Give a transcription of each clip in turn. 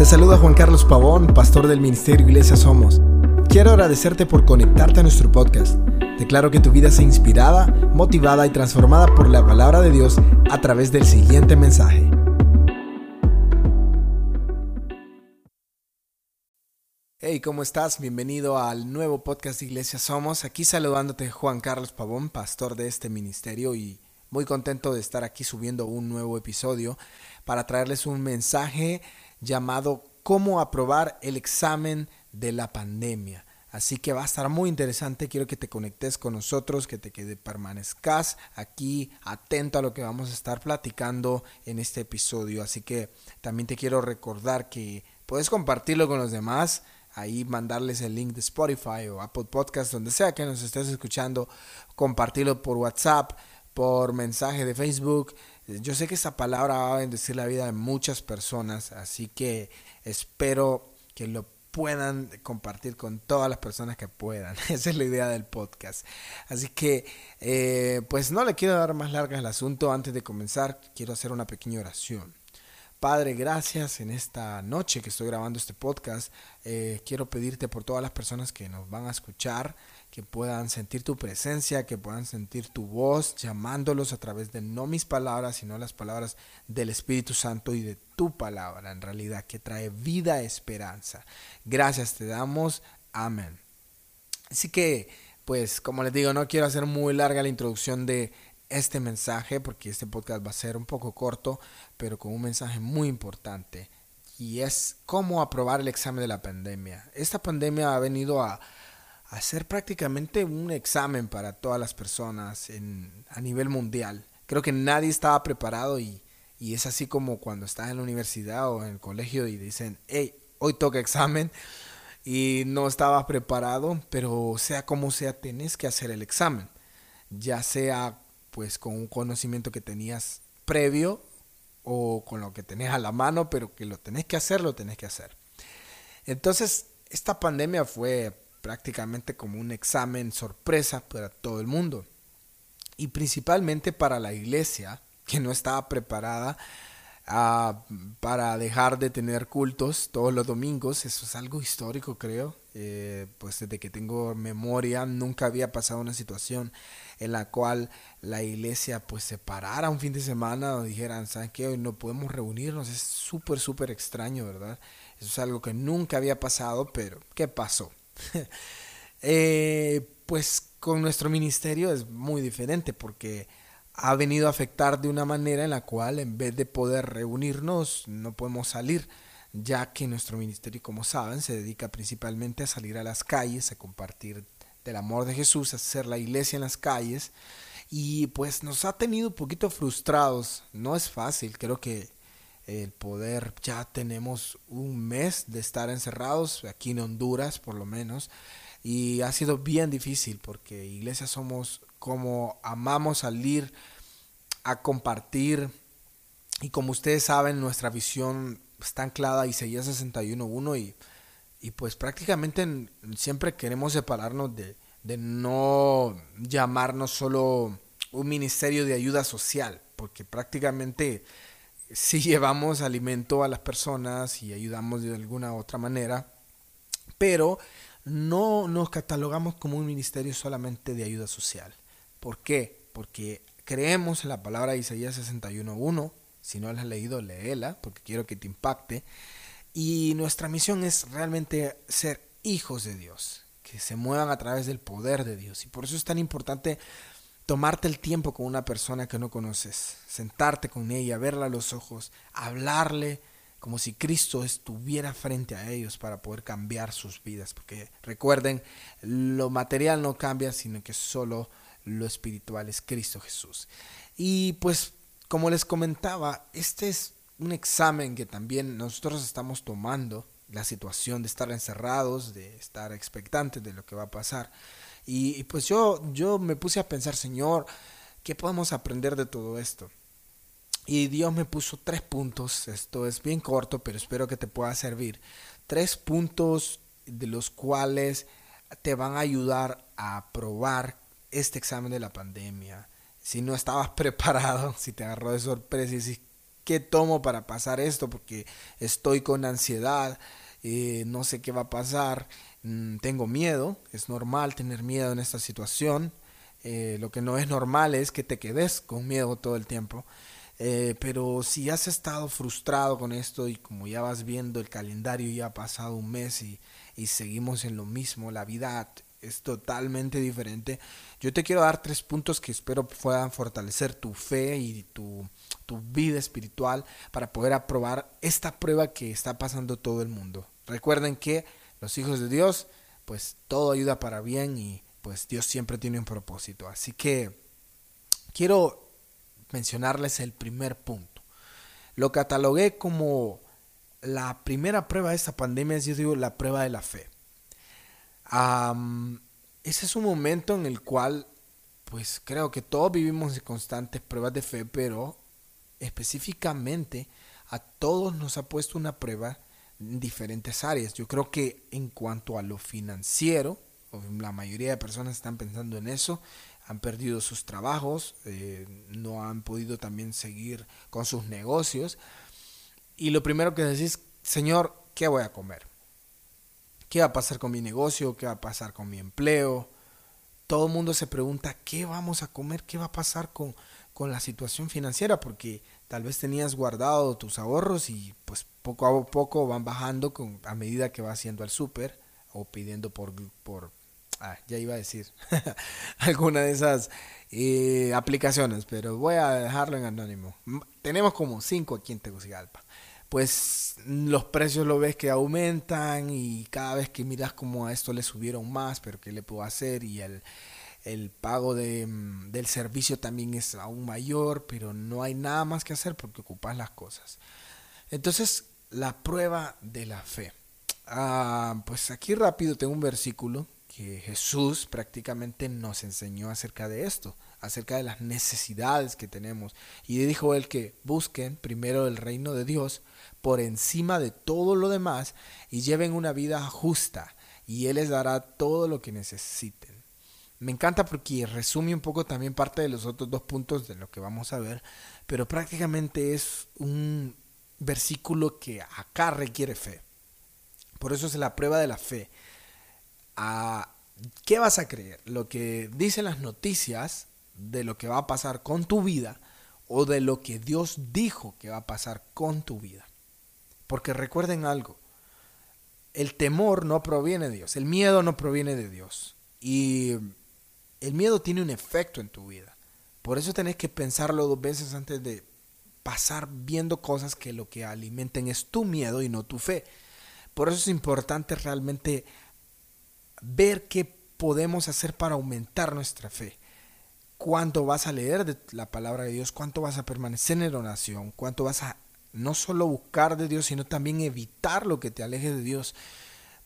Te saluda Juan Carlos Pavón, pastor del Ministerio Iglesia Somos. Quiero agradecerte por conectarte a nuestro podcast. Declaro que tu vida sea inspirada, motivada y transformada por la palabra de Dios a través del siguiente mensaje. Hey, ¿cómo estás? Bienvenido al nuevo podcast de Iglesia Somos. Aquí saludándote Juan Carlos Pavón, pastor de este ministerio y muy contento de estar aquí subiendo un nuevo episodio para traerles un mensaje llamado Cómo aprobar el examen de la pandemia. Así que va a estar muy interesante. Quiero que te conectes con nosotros, que te quede permanezcas aquí atento a lo que vamos a estar platicando en este episodio. Así que también te quiero recordar que puedes compartirlo con los demás. Ahí mandarles el link de Spotify o Apple Podcast, donde sea que nos estés escuchando. Compartirlo por WhatsApp, por mensaje de Facebook. Yo sé que esta palabra va a bendecir la vida de muchas personas, así que espero que lo puedan compartir con todas las personas que puedan. Esa es la idea del podcast. Así que, eh, pues no le quiero dar más largas el asunto. Antes de comenzar, quiero hacer una pequeña oración. Padre, gracias en esta noche que estoy grabando este podcast. Eh, quiero pedirte por todas las personas que nos van a escuchar, que puedan sentir tu presencia, que puedan sentir tu voz, llamándolos a través de no mis palabras, sino las palabras del Espíritu Santo y de tu palabra, en realidad, que trae vida, esperanza. Gracias te damos. Amén. Así que, pues, como les digo, no quiero hacer muy larga la introducción de este mensaje, porque este podcast va a ser un poco corto, pero con un mensaje muy importante. Y es cómo aprobar el examen de la pandemia. Esta pandemia ha venido a, hacer prácticamente un examen para todas las personas en, a nivel mundial. Creo que nadie estaba preparado y, y es así como cuando estás en la universidad o en el colegio y dicen, hey, hoy toca examen y no estabas preparado, pero sea como sea, tenés que hacer el examen. Ya sea pues con un conocimiento que tenías previo o con lo que tenés a la mano, pero que lo tenés que hacer, lo tenés que hacer. Entonces, esta pandemia fue prácticamente como un examen sorpresa para todo el mundo. Y principalmente para la iglesia, que no estaba preparada ah, para dejar de tener cultos todos los domingos. Eso es algo histórico, creo. Eh, pues desde que tengo memoria, nunca había pasado una situación en la cual la iglesia pues se parara un fin de semana o dijeran, ¿saben qué? Hoy no podemos reunirnos. Es súper, súper extraño, ¿verdad? Eso es algo que nunca había pasado, pero ¿qué pasó? Eh, pues con nuestro ministerio es muy diferente porque ha venido a afectar de una manera en la cual en vez de poder reunirnos no podemos salir ya que nuestro ministerio, como saben, se dedica principalmente a salir a las calles, a compartir del amor de Jesús, hacer la iglesia en las calles. Y pues nos ha tenido un poquito frustrados. No es fácil, creo que el poder, ya tenemos un mes de estar encerrados, aquí en Honduras por lo menos, y ha sido bien difícil porque iglesia somos como amamos salir a compartir y como ustedes saben nuestra visión está anclada a Isaías 61.1 y, y pues prácticamente siempre queremos separarnos de, de no llamarnos solo un ministerio de ayuda social, porque prácticamente si llevamos alimento a las personas y ayudamos de alguna otra manera, pero no nos catalogamos como un ministerio solamente de ayuda social. ¿Por qué? Porque creemos en la palabra de Isaías 61.1 si no la has leído, léela porque quiero que te impacte. Y nuestra misión es realmente ser hijos de Dios, que se muevan a través del poder de Dios. Y por eso es tan importante tomarte el tiempo con una persona que no conoces, sentarte con ella, verla a los ojos, hablarle como si Cristo estuviera frente a ellos para poder cambiar sus vidas. Porque recuerden, lo material no cambia, sino que solo lo espiritual es Cristo Jesús. Y pues como les comentaba, este es un examen que también nosotros estamos tomando, la situación de estar encerrados, de estar expectantes de lo que va a pasar. Y, pues yo, yo me puse a pensar, Señor, ¿qué podemos aprender de todo esto? Y Dios me puso tres puntos, esto es bien corto, pero espero que te pueda servir. Tres puntos de los cuales te van a ayudar a aprobar este examen de la pandemia si no estabas preparado, si te agarró de sorpresa y si ¿qué tomo para pasar esto? Porque estoy con ansiedad, eh, no sé qué va a pasar, mm, tengo miedo, es normal tener miedo en esta situación, eh, lo que no es normal es que te quedes con miedo todo el tiempo. Eh, pero si has estado frustrado con esto y como ya vas viendo el calendario ya ha pasado un mes y, y seguimos en lo mismo, la vida es totalmente diferente. Yo te quiero dar tres puntos que espero puedan fortalecer tu fe y tu, tu vida espiritual para poder aprobar esta prueba que está pasando todo el mundo. Recuerden que los hijos de Dios, pues todo ayuda para bien y pues Dios siempre tiene un propósito. Así que quiero mencionarles el primer punto. Lo catalogué como la primera prueba de esta pandemia, es yo digo, la prueba de la fe. ese es un momento en el cual, pues creo que todos vivimos en constantes pruebas de fe, pero específicamente a todos nos ha puesto una prueba en diferentes áreas. Yo creo que en cuanto a lo financiero, la mayoría de personas están pensando en eso, han perdido sus trabajos, eh, no han podido también seguir con sus negocios. Y lo primero que decís, Señor, ¿qué voy a comer? ¿Qué va a pasar con mi negocio? ¿Qué va a pasar con mi empleo? Todo el mundo se pregunta, ¿qué vamos a comer? ¿Qué va a pasar con, con la situación financiera? Porque tal vez tenías guardado tus ahorros y pues poco a poco van bajando con, a medida que vas yendo al súper o pidiendo por, por, ah, ya iba a decir alguna de esas eh, aplicaciones, pero voy a dejarlo en anónimo. Tenemos como cinco aquí en Tegucigalpa. Pues los precios lo ves que aumentan y cada vez que miras como a esto le subieron más, pero ¿qué le puedo hacer? Y el, el pago de, mm, del servicio también es aún mayor, pero no hay nada más que hacer porque ocupas las cosas. Entonces, la prueba de la fe. Ah, pues aquí rápido tengo un versículo que Jesús prácticamente nos enseñó acerca de esto, acerca de las necesidades que tenemos. Y dijo él que busquen primero el reino de Dios por encima de todo lo demás y lleven una vida justa y Él les dará todo lo que necesiten. Me encanta porque resume un poco también parte de los otros dos puntos de lo que vamos a ver, pero prácticamente es un versículo que acá requiere fe. Por eso es la prueba de la fe a qué vas a creer, lo que dicen las noticias de lo que va a pasar con tu vida o de lo que Dios dijo que va a pasar con tu vida. Porque recuerden algo, el temor no proviene de Dios, el miedo no proviene de Dios. Y el miedo tiene un efecto en tu vida. Por eso tenés que pensarlo dos veces antes de pasar viendo cosas que lo que alimenten es tu miedo y no tu fe. Por eso es importante realmente ver qué podemos hacer para aumentar nuestra fe. Cuánto vas a leer de la palabra de Dios, cuánto vas a permanecer en oración, cuánto vas a no solo buscar de Dios, sino también evitar lo que te aleje de Dios.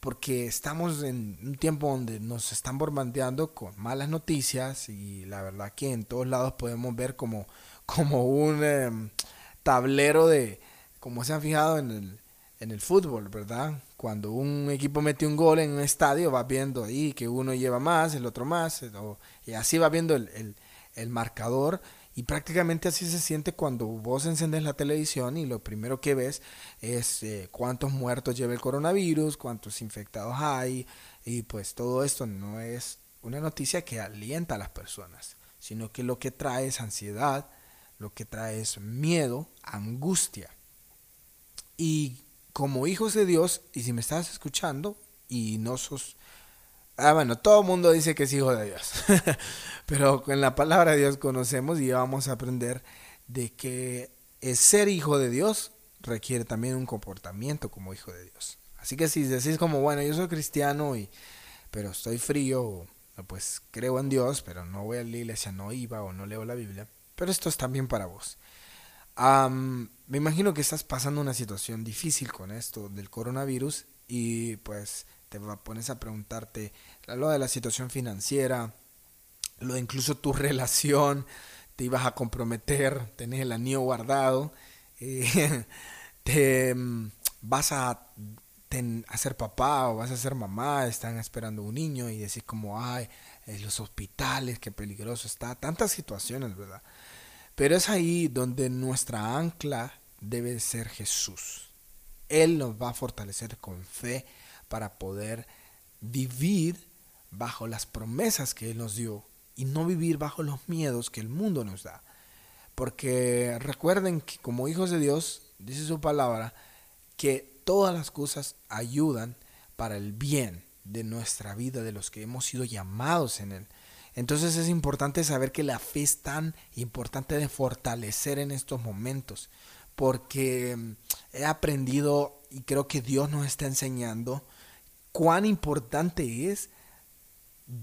Porque estamos en un tiempo donde nos están bombardeando con malas noticias y la verdad que en todos lados podemos ver como, como un em, tablero de, como se han fijado en el, en el fútbol, ¿verdad? Cuando un equipo mete un gol en un estadio, va viendo ahí que uno lleva más, el otro más, y así va viendo el, marcador. Y prácticamente así se siente cuando vos encendes la televisión y lo primero que ves es eh, cuántos muertos lleva el coronavirus, cuántos infectados hay, y pues todo esto no es una noticia que alienta a las personas, sino que lo que trae es ansiedad, lo que trae es miedo, angustia. Y como hijos de Dios, y si me estás escuchando y no sos... Ah, bueno, todo el mundo dice que es hijo de Dios, pero con la palabra de Dios conocemos y vamos a aprender de que ser hijo de Dios requiere también un comportamiento como hijo de Dios. Así que si decís como, bueno, yo soy cristiano, y, pero estoy frío, pues creo en Dios, pero no voy a la iglesia, no iba o no leo la Biblia, pero esto es también para vos me imagino que estás pasando una situación difícil con esto del coronavirus y pues te pones a preguntarte lo de la situación financiera, lo de incluso tu relación, te ibas a comprometer, tenés el anillo guardado, eh, te mm, vas a, ser papá o vas a ser mamá, están esperando un niño y decís como, ay, los hospitales, qué peligroso está, tantas situaciones, ¿verdad? Pero es ahí donde nuestra ancla debe ser Jesús. Él nos va a fortalecer con fe para poder vivir bajo las promesas que Él nos dio y no vivir bajo los miedos que el mundo nos da. Porque recuerden que como hijos de Dios, dice su palabra, que todas las cosas ayudan para el bien de nuestra vida, de los que hemos sido llamados en Él. Entonces es importante saber que la fe es tan importante de fortalecer en estos momentos, porque he aprendido y creo que Dios nos está enseñando cuán importante es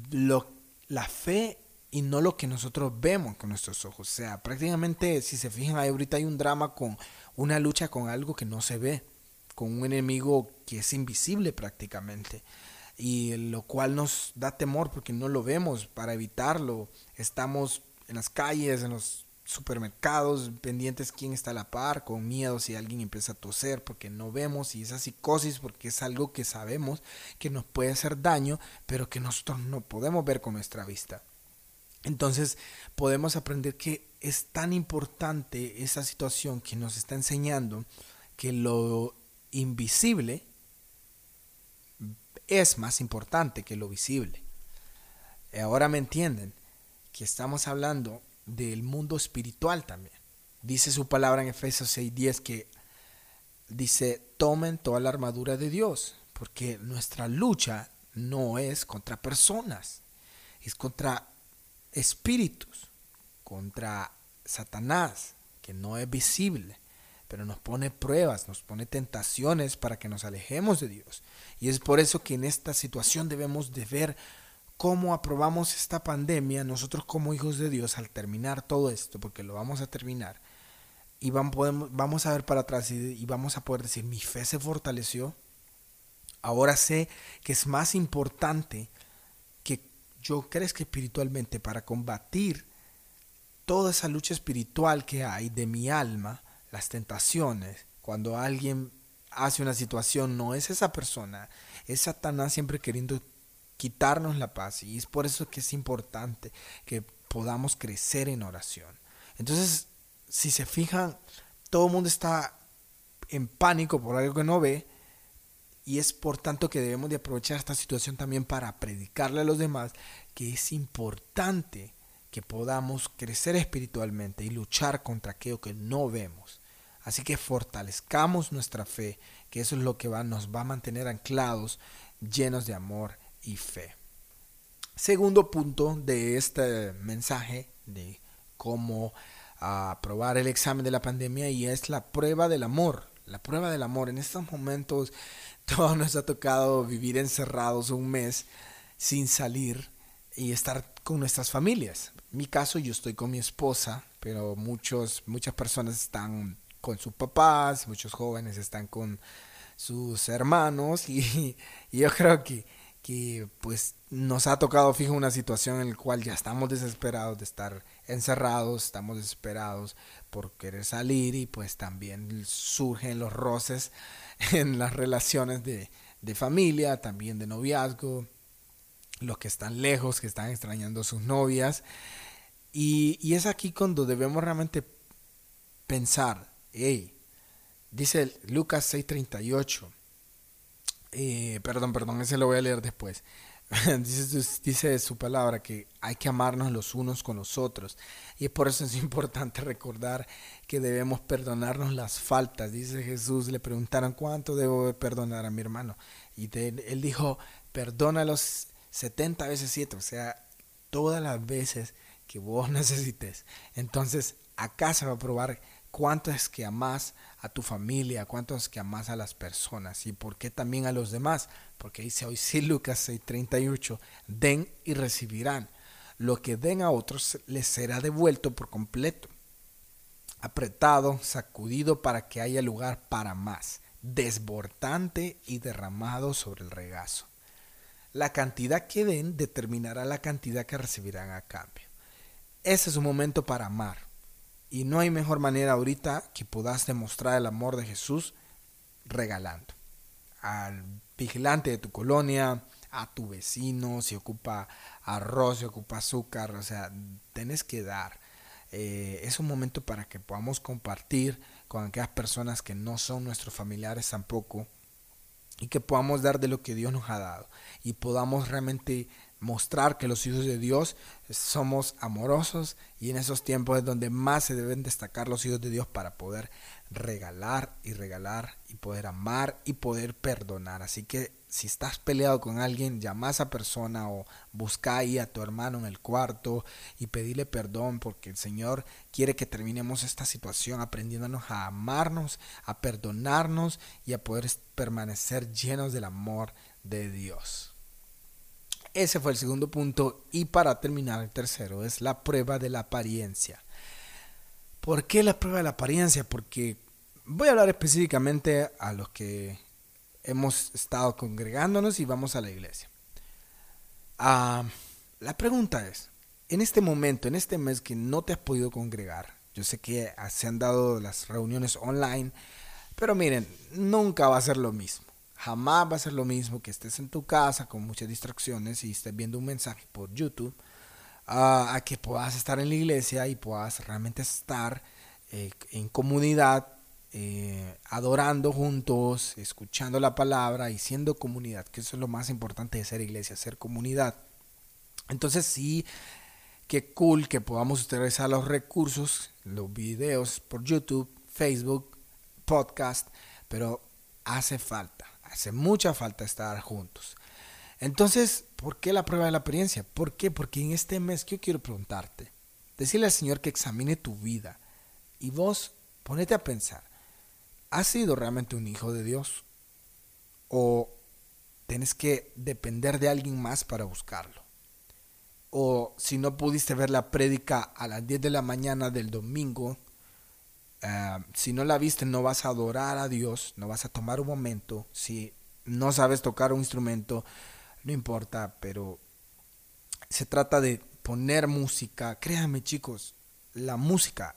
lo, la fe y no lo que nosotros vemos con nuestros ojos. O sea, prácticamente, si se fijan, ahorita hay un drama con una lucha con algo que no se ve, con un enemigo que es invisible prácticamente y lo cual nos da temor porque no lo vemos para evitarlo. Estamos en las calles, en los supermercados, pendientes quién está a la par, con miedo si alguien empieza a toser porque no vemos y esa psicosis porque es algo que sabemos que nos puede hacer daño, pero que nosotros no podemos ver con nuestra vista. Entonces podemos aprender que es tan importante esa situación que nos está enseñando que lo invisible es más importante que lo visible. Ahora me entienden que estamos hablando del mundo espiritual también. Dice su palabra en Efesios 6:10 que dice, tomen toda la armadura de Dios, porque nuestra lucha no es contra personas, es contra espíritus, contra Satanás, que no es visible pero nos pone pruebas, nos pone tentaciones para que nos alejemos de Dios. Y es por eso que en esta situación debemos de ver cómo aprobamos esta pandemia nosotros como hijos de Dios al terminar todo esto, porque lo vamos a terminar. Y vamos, vamos a ver para atrás y, y vamos a poder decir, mi fe se fortaleció. Ahora sé que es más importante que yo crezca espiritualmente para combatir toda esa lucha espiritual que hay de mi alma las tentaciones, cuando alguien hace una situación, no es esa persona, es Satanás siempre queriendo quitarnos la paz. Y es por eso que es importante que podamos crecer en oración. Entonces, si se fijan, todo el mundo está en pánico por algo que no ve. Y es por tanto que debemos de aprovechar esta situación también para predicarle a los demás que es importante que podamos crecer espiritualmente y luchar contra aquello que no vemos. Así que fortalezcamos nuestra fe, que eso es lo que va, nos va a mantener anclados, llenos de amor y fe. Segundo punto de este mensaje de cómo aprobar el examen de la pandemia y es la prueba del amor. La prueba del amor. En estos momentos todos nos ha tocado vivir encerrados un mes sin salir y estar con nuestras familias. En mi caso yo estoy con mi esposa, pero muchos, muchas personas están con sus papás, muchos jóvenes están con sus hermanos y, yo creo que, que pues nos ha tocado fijo una situación en la cual ya estamos desesperados de estar encerrados, estamos desesperados por querer salir y pues también surgen los roces en las relaciones de, de familia, también de noviazgo, los que están lejos, que están extrañando a sus novias. Y, y es aquí cuando debemos realmente pensar Hey, dice Lucas 6:38. Eh, perdón, perdón, ese lo voy a leer después. dice, dice su palabra que hay que amarnos los unos con los otros. Y por eso es importante recordar que debemos perdonarnos las faltas. Dice Jesús, le preguntaron cuánto debo perdonar a mi hermano. Y él dijo, perdona los 70 veces 7, o sea, todas las veces que vos necesites. Entonces, acá se va a probar cuánto es que amas a tu familia, cuánto es que amas a las personas y por qué también a los demás. Porque dice hoy sí Lucas 6:38, den y recibirán. Lo que den a otros les será devuelto por completo. Apretado, sacudido para que haya lugar para más, desbordante y derramado sobre el regazo. La cantidad que den determinará la cantidad que recibirán a cambio. Ese es un momento para amar, y no hay mejor manera ahorita que puedas demostrar el amor de Jesús regalando. Al vigilante de tu colonia, a tu vecino, si ocupa arroz, si ocupa azúcar, o sea, tienes que dar. Eh, es un momento para que podamos compartir con aquellas personas que no son nuestros familiares tampoco y que podamos dar de lo que Dios nos ha dado y podamos realmente mostrar que los hijos de Dios somos amorosos y en esos tiempos es donde más se deben destacar los hijos de Dios para poder regalar y regalar y poder amar y poder perdonar. Así que si estás peleado con alguien, llama a esa persona o busca ahí a tu hermano en el cuarto y pedile perdón porque el Señor quiere que terminemos esta situación aprendiéndonos a amarnos, a perdonarnos y a poder permanecer llenos del amor de Dios. Ese fue el segundo punto. Y para terminar, el tercero es la prueba de la apariencia. ¿Por qué la prueba de la apariencia? Porque voy a hablar específicamente a los que hemos estado congregándonos y vamos a la iglesia. Ah, la pregunta es, en este momento, en este mes que no te has podido congregar, yo sé que se han dado las reuniones online, pero miren, nunca va a ser lo mismo. Jamás va a ser lo mismo que estés en tu casa con muchas distracciones y estés viendo un mensaje por YouTube a que puedas estar en la iglesia y puedas realmente estar eh, en comunidad, eh, adorando juntos, escuchando la palabra y siendo comunidad, que eso es lo más importante de ser iglesia, ser comunidad. Entonces sí, qué cool que podamos utilizar los recursos, los videos por YouTube, Facebook, podcast, pero hace falta Hace mucha falta estar juntos. Entonces, ¿por qué la prueba de la experiencia? ¿Por qué? Porque en este mes yo quiero preguntarte, decirle al Señor que examine tu vida y vos ponete a pensar, ¿has sido realmente un hijo de Dios? ¿O tienes que depender de alguien más para buscarlo? O si no pudiste ver la prédica a las 10 de la mañana del domingo, eh, si no la viste, no vas a adorar a Dios, no vas a tomar un momento. Si no sabes tocar un instrumento, no importa, pero se trata de poner música. Créanme chicos, la música,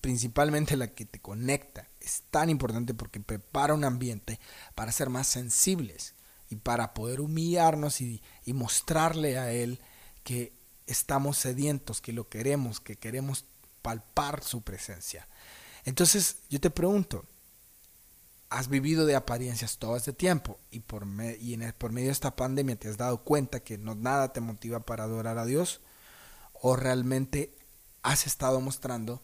principalmente la que te conecta, es tan importante porque prepara un ambiente para ser más sensibles y para poder humillarnos y, y mostrarle a Él que estamos sedientos, que lo queremos, que queremos palpar su presencia. Entonces yo te pregunto, has vivido de apariencias todo este tiempo y por, y por medio de esta pandemia te has dado cuenta que no nada te motiva para adorar a Dios o realmente has estado mostrando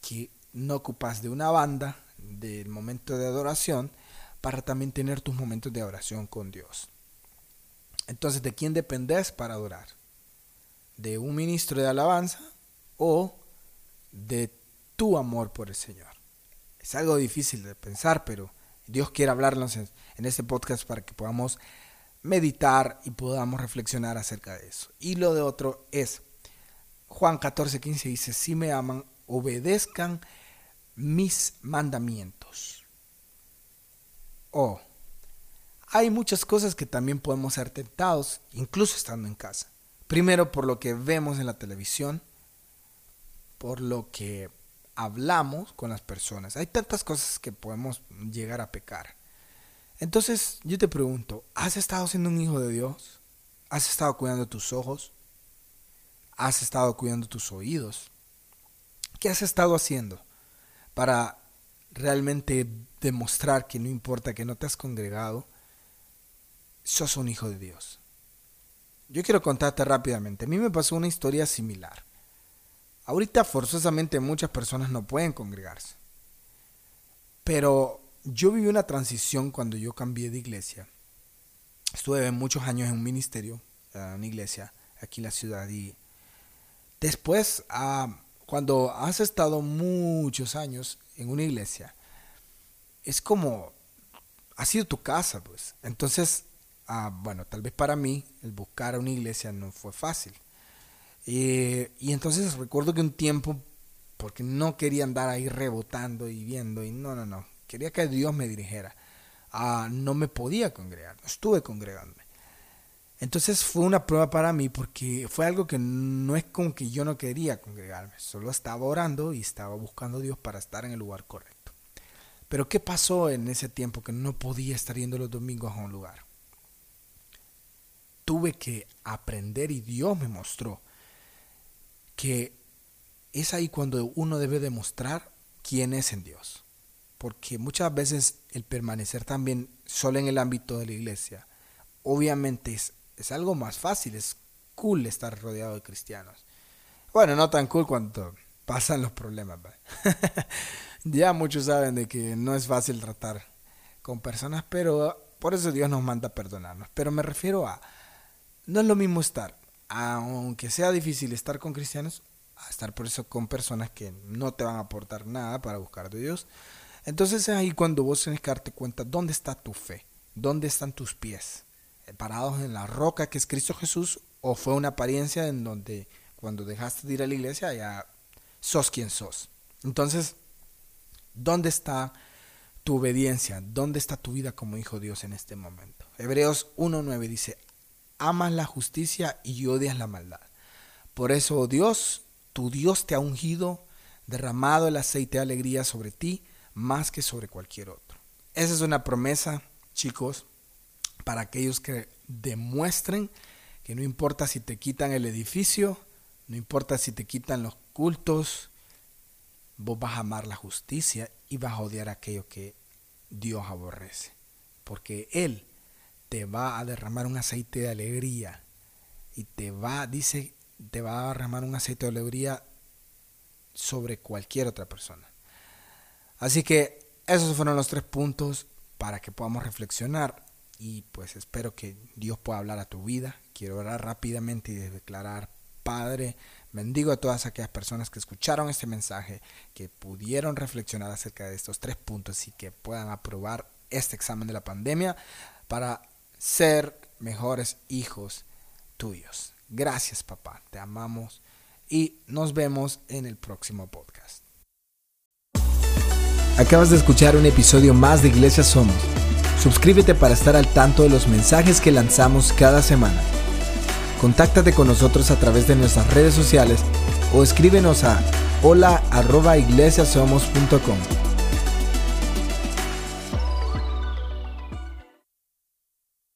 que no ocupas de una banda del momento de adoración para también tener tus momentos de oración con Dios. Entonces, ¿de quién dependes para adorar? ¿De un ministro de alabanza o de tu amor por el Señor. Es algo difícil de pensar, pero Dios quiere hablarnos en, este podcast para que podamos meditar y podamos reflexionar acerca de eso. Y lo de otro es, Juan 14, 15 dice, si me aman, obedezcan mis mandamientos. Oh, hay muchas cosas que también podemos ser tentados, incluso estando en casa. Primero por lo que vemos en la televisión, por lo que hablamos con las personas. Hay tantas cosas que podemos llegar a pecar. Entonces yo te pregunto, ¿has estado siendo un hijo de Dios? ¿Has estado cuidando tus ojos? ¿Has estado cuidando tus oídos? ¿Qué has estado haciendo para realmente demostrar que no importa que no te has congregado, sos un hijo de Dios? Yo quiero contarte rápidamente. A mí me pasó una historia similar. Ahorita forzosamente muchas personas no pueden congregarse. Pero yo viví una transición cuando yo cambié de iglesia. Estuve muchos años en un ministerio, en una iglesia aquí en la ciudad. Y después, ah, cuando has estado muchos años en una iglesia, es como, ha sido tu casa, pues. Entonces, ah, bueno, tal vez para mí el buscar a una iglesia no fue fácil. Eh, y entonces recuerdo que un tiempo, porque no quería andar ahí rebotando y viendo, y no, no, no, quería que Dios me dirigiera. Ah, no me podía congregar, no estuve congregándome. Entonces fue una prueba para mí porque fue algo que no es como que yo no quería congregarme, solo estaba orando y estaba buscando a Dios para estar en el lugar correcto. Pero ¿qué pasó en ese tiempo que no podía estar yendo los domingos a un lugar? Tuve que aprender y Dios me mostró que es ahí cuando uno debe demostrar quién es en Dios. Porque muchas veces el permanecer también solo en el ámbito de la iglesia, obviamente es, es algo más fácil, es cool estar rodeado de cristianos. Bueno, no tan cool cuando pasan los problemas. ya muchos saben de que no es fácil tratar con personas, pero por eso Dios nos manda perdonarnos. Pero me refiero a, no es lo mismo estar, aunque sea difícil estar con cristianos, estar por eso con personas que no te van a aportar nada para buscar de Dios. Entonces es ahí cuando vos tienes que darte cuenta dónde está tu fe, dónde están tus pies, eh, parados en la roca que es Cristo Jesús, o fue una apariencia en donde cuando dejaste de ir a la iglesia ya sos quien sos. Entonces, ¿dónde está tu obediencia? ¿Dónde está tu vida como hijo de Dios en este momento? Hebreos 1.9 dice, amas la justicia y odias la maldad. Por eso, oh Dios, tu Dios te ha ungido, derramado el aceite de alegría sobre ti más que sobre cualquier otro. Esa es una promesa, chicos, para aquellos que demuestren que no importa si te quitan el edificio, no importa si te quitan los cultos, vos vas a amar la justicia y vas a odiar aquello que Dios aborrece. Porque Él te va a derramar un aceite de alegría y te va, dice, te va a derramar un aceite de alegría sobre cualquier otra persona. Así que esos fueron los tres puntos para que podamos reflexionar y pues espero que Dios pueda hablar a tu vida. Quiero orar rápidamente y declarar, Padre, bendigo a todas aquellas personas que escucharon este mensaje, que pudieron reflexionar acerca de estos tres puntos y que puedan aprobar este examen de la pandemia para ser mejores hijos tuyos. Gracias papá, te amamos y nos vemos en el próximo podcast. Acabas de escuchar un episodio más de Iglesia Somos. Suscríbete para estar al tanto de los mensajes que lanzamos cada semana. Contáctate con nosotros a través de nuestras redes sociales o escríbenos a hola@iglesiasomos.com.